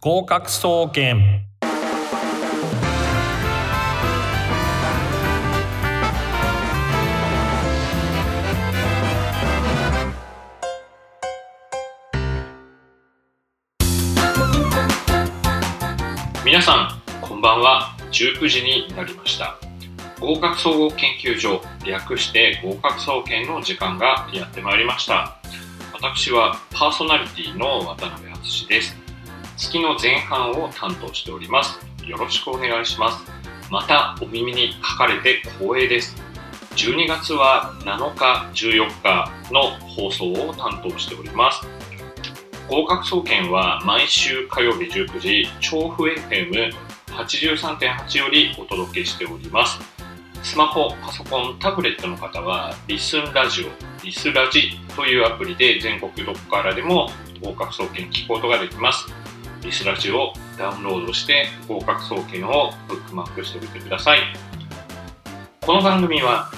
合格総研。皆さんこんばんは。19時になりました。合格総合研究所略して合格総研の時間がやってまいりました。私はパーソナリティの渡辺敦です。月の前半を担当しております。よろしくお願いします。またお耳に書かれて光栄です。12月は7日14日の放送を担当しております。合格総研は毎週火曜日19時調布 FM83.8 よりお届けしております。スマホ、パソコン、タブレットの方はリスンラジオ、リスラジというアプリで全国どこからでも合格総研聞くことができます。リスラジをダウンロードして合格総研をブックマークしておいてください。この番組は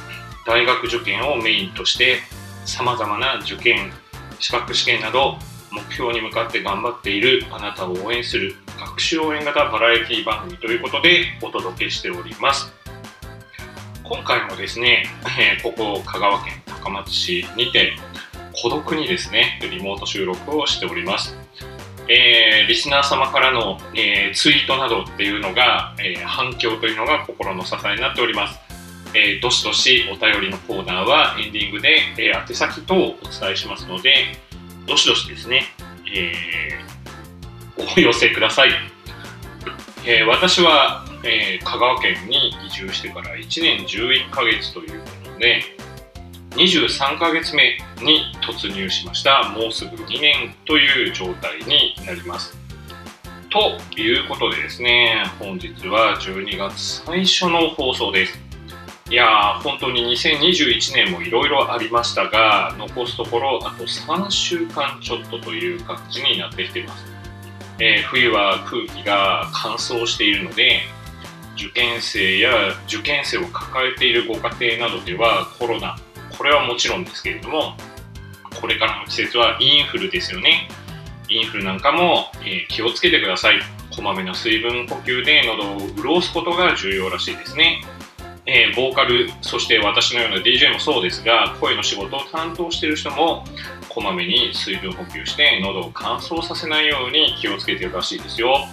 大学受験をメインとしてさまざまな受験資格試験など目標に向かって頑張っているあなたを応援する学習応援型バラエティ番組ということでお届けしております。今回もですね、えー、ここ香川県高松市にて孤独にですねリモート収録をしております。えー、リスナー様からの、えー、ツイートなどっていうのが、えー、反響というのが心の支えになっております。えどしどしお便りのコーナーはエンディングで、え宛先等をお伝えしますので、どしどしですね、えお寄せください。え私は、え香川県に移住してから1年11ヶ月ということで、23ヶ月目に突入しました。もうすぐ2年という状態になります。ということでですね本日は12月最初の放送です。いやー本当に2021年もいろいろありましたが残すところあと3週間ちょっとという感じになってきています、えー、冬は空気が乾燥しているので受験生や受験生を抱えているご家庭などではコロナこれはもちろんですけれども、これからの季節はインフルですよね。インフルなんかも、え、気をつけてください。こまめな水分補給で喉を潤すことが重要らしいですね。えー、ボーカル、そして私のような DJ もそうですが、声の仕事を担当している人も、こまめに水分補給して喉を乾燥させないように気をつけているらしいですよ。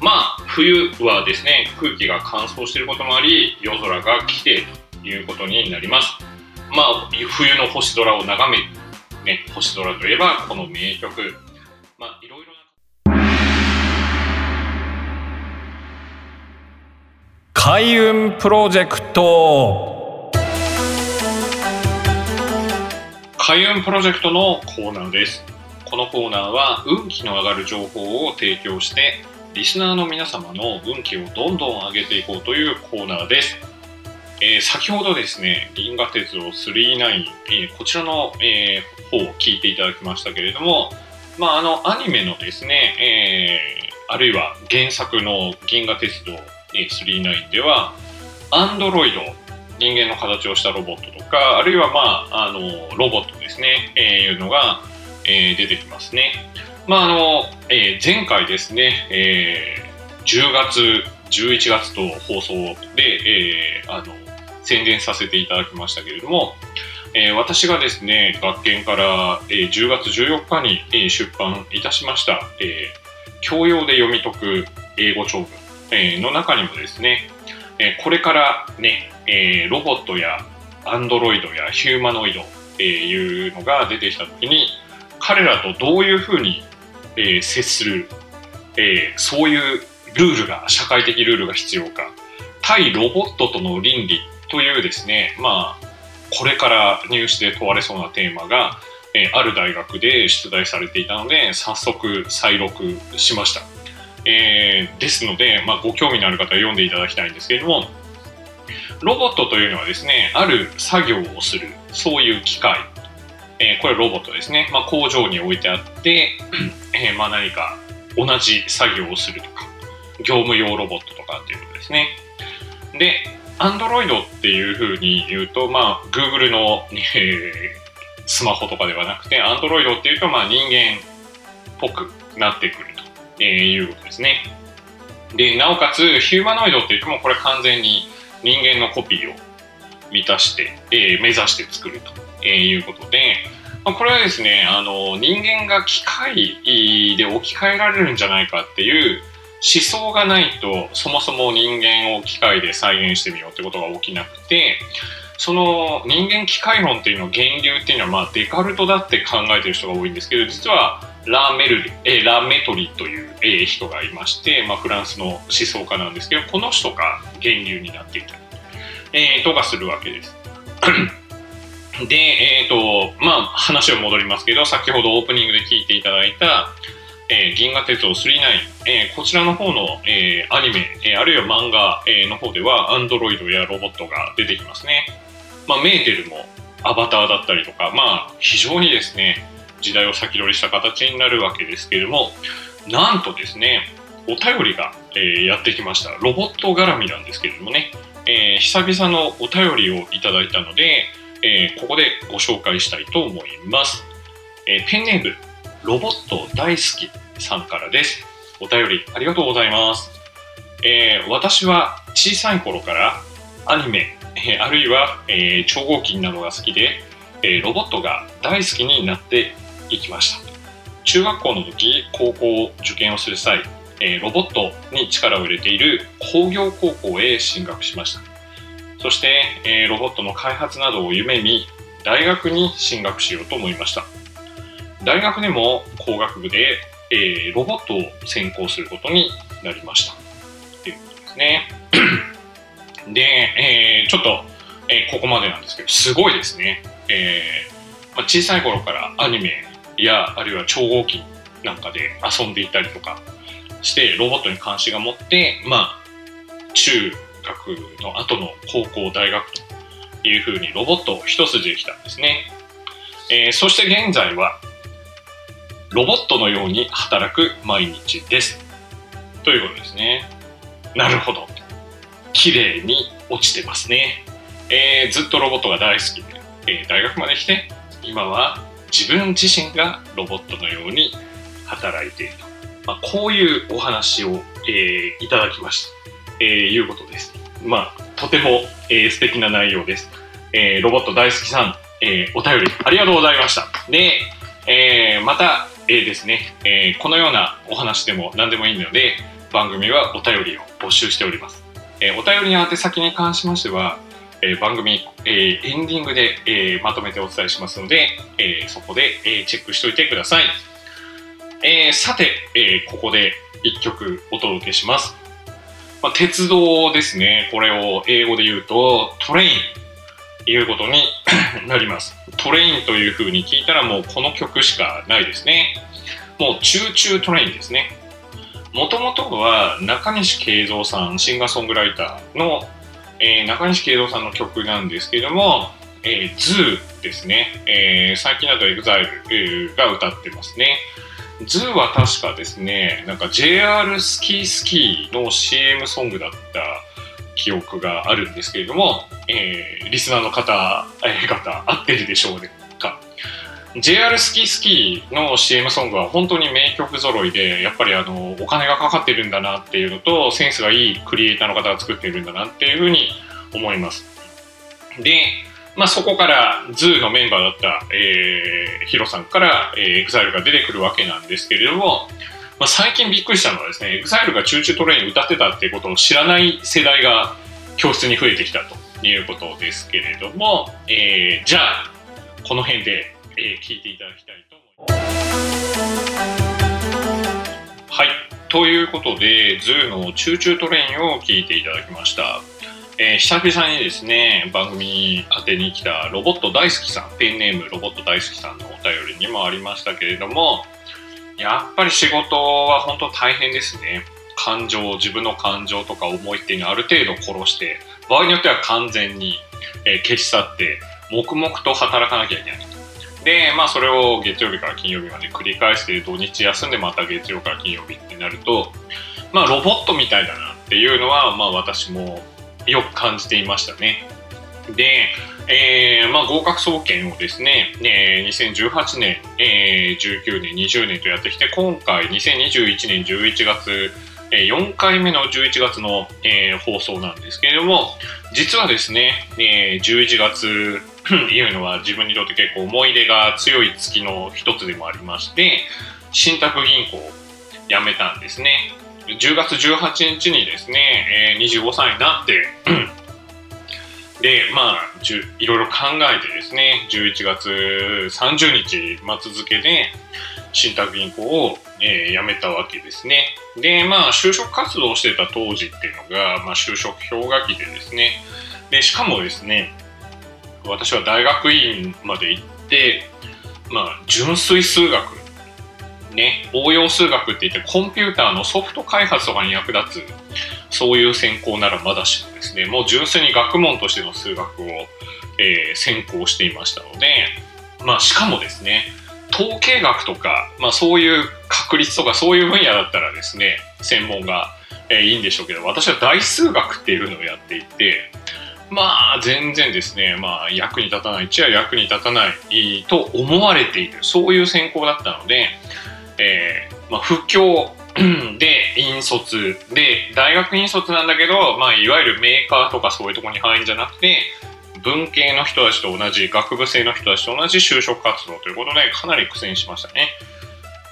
まあ、冬はですね、空気が乾燥していることもあり、夜空が綺麗ということになります。まあ、冬の星空を眺め、ね、星空といえばこの名曲、まあ、いろいろな。開運プロジェクト開運プロジェクトのコーナーです。このコーナーは運気の上がる情報を提供してリスナーの皆様の運気をどんどん上げていこうというコーナーです。えー、先ほどですね、銀河鉄道39、えー、こちらの、えー、方を聞いていただきましたけれども、まあ、あの、アニメのですね、えー、あるいは原作の銀河鉄道、えー、39では、アンドロイド、人間の形をしたロボットとか、あるいは、まあ、あの、ロボットですね、えー、いうのが、えー、出てきますね。まあ、あの、えー、前回ですね、えー、10月、11月と放送で、えー、あの、宣伝させていただきましたけれども、えー、私がですね、学研から、えー、10月14日に、えー、出版いたしました、え教養で読み解く英語長文、えの中にもですね、えこれからね、えロボットやアンドロイドやヒューマノイド、えいうのが出てきたときに、彼らとどういうふうに、え接する、えそういうルールが、社会的ルールが必要か、対ロボットとの倫理というですね、まあ、これから入試で問われそうなテーマが、えー、ある大学で出題されていたので、早速再録しました。えー、ですので、まあ、ご興味のある方は読んでいただきたいんですけれども、ロボットというのはですね、ある作業をする、そういう機械、えー、これロボットですね、まあ、工場に置いてあって、えー、まあ何か同じ作業をするとか、業務用ロボットとかっていうことですね。で、アンドロイドっていうふうに言うと、まあ、Google の、えー、スマホとかではなくて、アンドロイドっていうと、まあ、人間っぽくなってくるとえーいうことですね。で、なおかつ、ヒューマノイドって言っても、これ完全に人間のコピーを満たして、えー目指して作ると、えーいうことで、まあ、これはですね、あの、人間が機械で置き換えられるんじゃないかっていう思想がないと、そもそも人間を機械で再現してみようってことが起きなくて、その人間機械論っていうの源流っていうのは、まあ、デカルトだって考えてる人が多いんですけど、実はラーメルリ、えラメトリという、え人がいまして、まあ、フランスの思想家なんですけど、この人が源流になっていたり、えーとかするわけです。で、えっ、と、まあ、話を戻りますけど、先ほどオープニングで聞いていただいた、えー銀河鉄道999、えーこちらの方の、えーアニメ、えーあるいは漫画、えーの方では、アンドロイドやロボットが出てきますね。まあ、メーテルもアバターだったりとか、まあ、非常にですね、時代を先取りした形になるわけですけれども、なんとですね、お便りが、えーやってきました。ロボット絡みなんですけれどもね、えー久々のお便りをいただいたので、えーここでご紹介したいと思います。えーペンネーム、ロボット大好きさんからです。お便りありがとうございます。えー私は小さい頃からアニメ、えーあるいは、えー超合金などが好きで、えロボットが大好きになっていきました。中学校の時、高校受験をする際、えロボットに力を入れている工業高校へ進学しました。そして、えロボットの開発などを夢見、大学に進学しようと思いました。大学でも工学部で、えーロボットを専攻することになりました。ということですね。で、えーちょっと、えーここまでなんですけど、すごいですね。えーまあ、小さい頃からアニメや、あるいは超合金なんかで遊んでいたりとかして、ロボットに関心が持って、まあ、中学の後の高校、大学というふうにロボットを一筋できたんですね。えーそして現在は、ロボットのように働く毎日です。ということですね。なるほど。綺麗に落ちてますね。えーずっとロボットが大好きで、えー大学まで来て、今は自分自身がロボットのように働いていると。まあ、こういうお話を、えーいただきました。えーいうことです。まあ、とても、えー素敵な内容です。えロボット大好きさん、えお便りありがとうございました。で、えまた、えーですね、えーこのようなお話でも何でもいいので、番組はお便りを募集しております。えーお便りの宛先に関しましては、えー番組、えーエンディングで、えーまとめてお伝えしますので、えーそこで、えーチェックしておいてください。えーさて、えーここで1曲お届けします。まあ、鉄道ですね。これを英語で言うと、トレインいうことに なります。トレインという風に聞いたらもうこの曲しかないですね。もう Choo Choo Train ですね。もともとは中西圭三さん、シンガーソングライターの、えー中西圭三さんの曲なんですけども、えー、 ZOO ですね。えー最近だと EXILE が歌ってますね。 ZOO は確かですね、なんか JR スキースキーの CM ソングだった記憶があるんですけれども、えーリスナーの方、えー方、合ってるでしょうか？JR スキースキーの CM ソングは本当に名曲揃いで、やっぱりあの、お金がかかってるんだなっていうのと、センスがいいクリエイターの方が作っているんだなっていうふうに思います。で、まあ、そこから、 ZOO のメンバーだった、えー HIRO さんから、えー、EXILE が出てくるわけなんですけれども、まあ、最近びっくりしたのはですね、EXILE が Choo Choo Train 歌ってたっていうことを知らない世代が教室に増えてきたということですけれども、えーじゃあ、この辺で、えー聞いていただきたいと思います。はい。ということで、 ZOO の Choo Choo Train を聞いていただきました。えー久々にですね、番組宛てに来たロボット大好きさん、ペンネームロボット大好きさんのお便りにもありましたけれども、やっぱり仕事は本当大変ですね。感情、自分の感情とか思いっていうのをある程度殺して、場合によっては完全に、え消し去って、黙々と働かなきゃいけない。で、まあそれを月曜日から金曜日まで繰り返して、土日休んでまた月曜から金曜日ってなると、まあロボットみたいだなっていうのは、まあ私もよく感じていましたね。で、えーまあ、合格総研をですね、えー、2018年、えー、19年、20年とやってきて、今回2021年11月、えー、4回目の11月の、えー、放送なんですけれども、実はですね、えー、11月 いうのは自分にとって結構思い出が強い月の一つでもありまして、信託銀行を辞めたんですね。10月18日にですね、えー、25歳になってで、まあ、いろいろ考えてですね、11月30日末付けで、信託銀行を、えー、辞めたわけですね。で、まあ、就職活動してた当時っていうのが、まあ、就職氷河期でですね、で、しかもですね、私は大学院まで行って、まあ、純粋数学、ね、応用数学って言って、コンピューターのソフト開発とかに役立つそういう専攻ならまだしもですね、もう純粋に学問としての数学を、えー、専攻していましたので、まあ、しかもですね、統計学とか、まあ、そういう確率とかそういう分野だったらですね、専門が、えー、いいんでしょうけど、私は大数学っていうのをやっていて、まあ全然ですね、まあ役に立たない、一は役に立たないと思われている、そういう専攻だったので、えー、まあ、不況 で、引率で、大学引率なんだけど、まあ、いわゆるメーカーとかそういうところに入るんじゃなくて、文系の人たちと同じ、学部生の人たちと同じ就職活動ということで、かなり苦戦しましたね。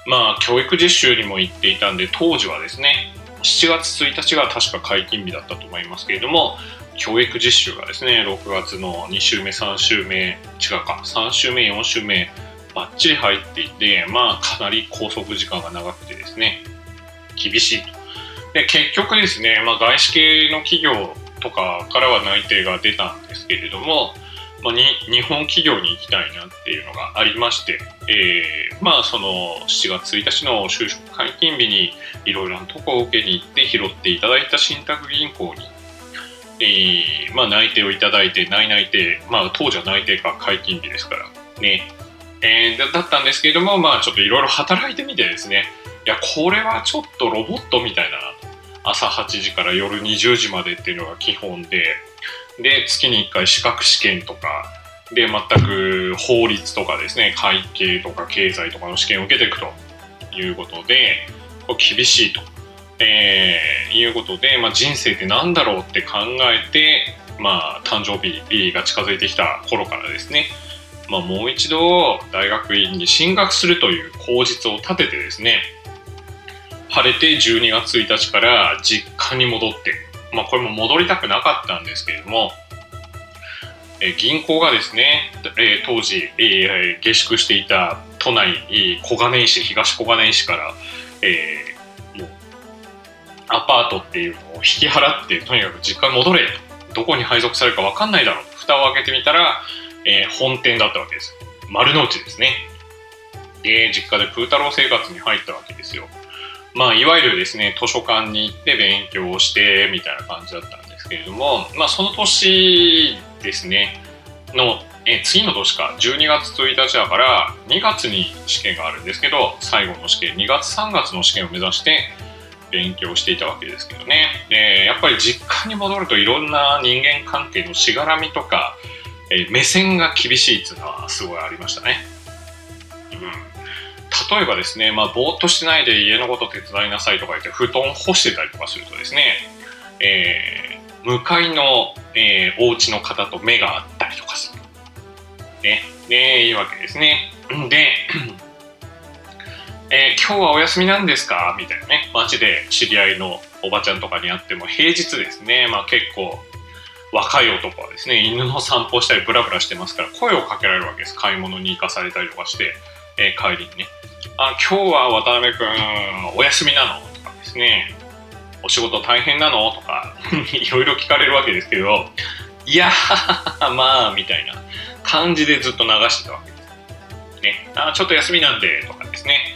まあ、教育実習にも行っていたんで、当時はですね、7月1日が確か解禁日だったと思いますけれども、教育実習がですね、6月の2週目、3週目、違うか、3週目、4週目、ばっちり入っていて、まあ、かなり拘束時間が長くてですね、厳しいと。で結局ですね、まあ、外資系の企業とかからは内定が出たんですけれども、まあ、に日本企業に行きたいなっていうのがありまして、えー、まあその7月1日の就職解禁日にいろいろなとこを受けに行って拾っていただいた信託銀行に、えー、まあ内定をいただいて内内定まあ当時は内定か解禁日ですからね、えー、だったんですけれどもまあちょっといろいろ働いてみてですねいやこれはちょっとロボットみたいだな。と朝8時から夜20時までっていうのが基本で。で月に1回資格試験とか。で全く法律とかですね。会計とか経済とかの試験を受けていくということで。これ厳しいと、えー、いうことで、まあ、人生って何だろうって考えて、まあ、誕生日 B が近づいてきた頃からですね、まあ、もう一度大学院に進学するという口実を立ててですね。晴れて12月1日から実家に戻って、まあ、これも戻りたくなかったんですけれども、え銀行がですね、え当時、え下宿していた都内小金井市東小金井市から、えー、もうアパートっていうのを引き払ってとにかく実家に戻れどこに配属されるか分かんないだろう蓋を開けてみたら、えー、本店だったわけです。丸の内ですね。で実家でプー太郎生活に入ったわけですよ。まあ、いわゆるですね、図書館に行って勉強をしてみたいな感じだったんですけれども、まあ、その年ですね、の、え次の年か、12月1日だから、2月に試験があるんですけど、最後の試験、2月3月の試験を目指して勉強していたわけですけどね。で、やっぱり実家に戻るといろんな人間関係のしがらみとか、え目線が厳しいっていうのはすごいありましたね。例えばですね、まあ、ぼーっとしてないで家のこと手伝いなさいとか言って布団干してたりとかするとですね、えー、向かいの、えー、お家の方と目が合ったりとかする。ね、ね、いいわけですね。で、えー、今日はお休みなんですか？みたいなね、街で知り合いのおばちゃんとかに会っても、平日ですね、まあ結構、若い男はですね、犬の散歩したりブラブラしてますから、声をかけられるわけです。買い物に行かされたりとかして、えー、帰りにね。あ今日は渡辺君お休みなの？とかですね。お仕事大変なの？とか いろいろ聞かれるわけですけどいや まあみたいな感じでずっと流してたわけです。ね、あちょっと休みなんでとかですね、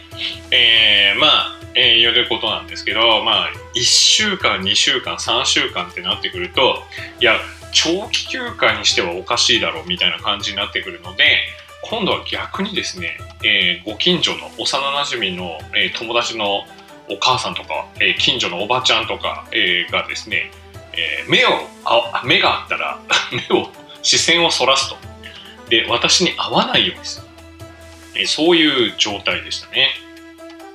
えー、まあ、えー、言うことなんですけど、まあ、1週間、2週間、3週間ってなってくると、いや、長期休暇にしてはおかしいだろうみたいな感じになってくるので、今度は逆にですね、えー、ご近所の幼なじみの、えー、友達のお母さんとか、えー、近所のおばちゃんとか、えー、がですね、えー、目をあ目があったら 目を視線をそらすと。で、私に合わないようにする。えそういう状態でしたね。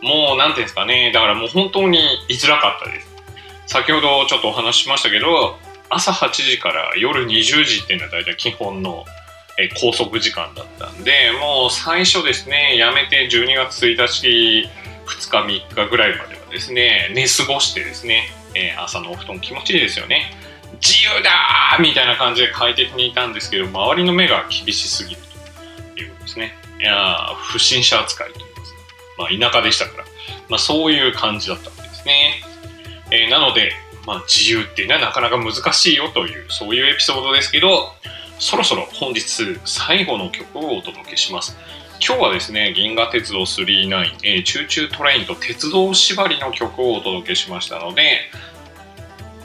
もう、なんていうんですかね。だからもう本当に居づらかったです。先ほどちょっとお話ししましたけど、朝8時から夜20時っていうのは大体基本のえ拘束時間だったんで、もう最初ですね、やめて12月1日、2日、3日ぐらいまではですね、寝過ごしてですね、え、朝のお布団気持ちいいですよね。自由だみたいな感じで快適にいたんですけど、周りの目が厳しすぎるということですね。いや不審者扱いといいますか。まあ、田舎でしたから、まあ、そういう感じだったわけですね。えー、なので、まあ、自由っていうのはなかなか難しいよという、そういうエピソードですけど、そろそろ本日最後の曲をお届けします。今日はですね、銀河鉄道999、えー、 Choo Choo Train と鉄道縛りの曲をお届けしましたので、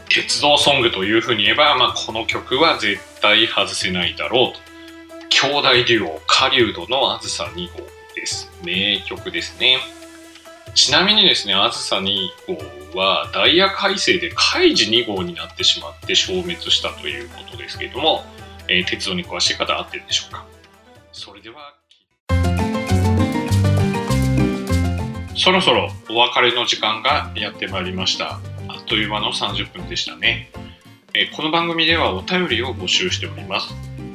鉄道ソングというふうに言えば、まあ、この曲は絶対外せないだろうと。兄弟デュオ、狩人のあずさ2号です。名曲ですね。ちなみにですね、あずさ2号はダイヤ改正でカイジ2号になってしまって消滅したということですけれども、えー、鉄道に詳しい方合ってるでしょうか。それではそろそろお別れの時間がやってまいりました。あっという間の30分でしたね、えー、この番組ではお便りを募集しております。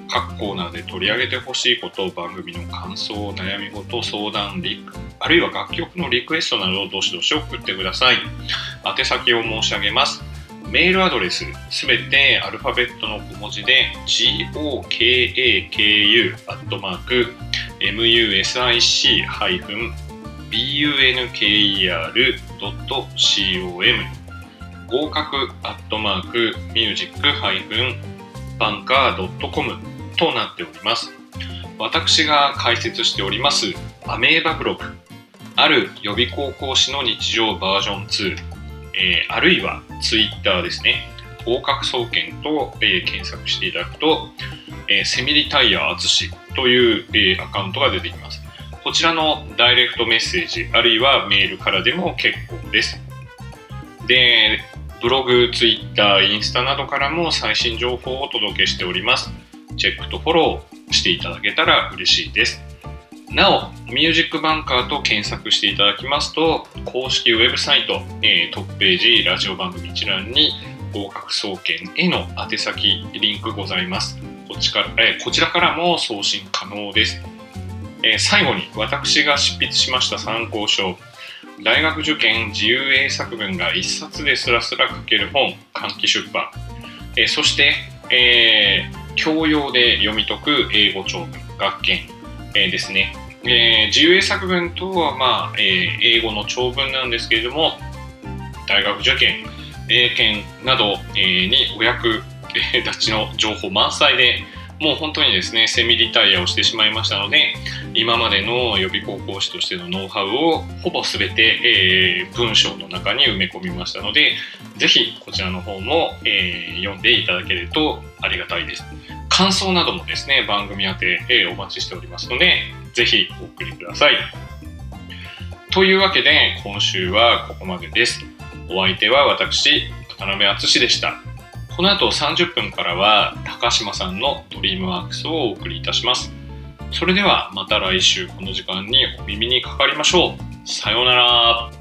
各コーナーで取り上げてほしいこと番組の感想悩み事相談リあるいは楽曲のリクエストなどをどしどし送ってください。宛先を申し上げます。メールアドレスすべてアルファベットの小文字で gokaku-music-bunker.com 合格アットマークミュージックバンカー .com となっております。私が解説しておりますアメーバブログある予備高校師の日常バージョン2えー、あるいはツイッターですね、合格総研と、えー、検索していただくと、えー、セミリタイヤ淳という、えアカウントが出てきます。こちらのダイレクトメッセージ、あるいはメールからでも結構です。で、ブログ、ツイッター、インスタなどからも最新情報をお届けしております。チェックとフォローしていただけたら嬉しいです。なお、ミュージックバンカーと検索していただきますと、公式ウェブサイト、えー、トップページ、ラジオ番組一覧に合格総研への宛先、リンクございます。こっちから,、えー、こちらからも送信可能です。えー、最後に、私が執筆しました参考書、大学受験自由英作文が一冊ですらすら書ける本、換気出版、えそして、え教養で読み解く英語長文、学研、えですね、えー、自由英作文とは、まあえー、英語の長文なんですけれども大学受験英検など、えー、にお役、立ちの情報満載でもう本当にですねセミリタイアをしてしまいましたので今までの予備校講師としてのノウハウをほぼ全て、えー、文章の中に埋め込みましたのでぜひこちらの方も、えー、読んでいただけるとありがたいです。感想などもですね番組宛て、えー、お待ちしておりますのでぜひお送りください。というわけで、今週はここまでです。お相手は私、渡辺淳でした。この後30分からは高島さんのドリームワークスをお送りいたします。それではまた来週この時間にお耳にかかりましょう。さようなら。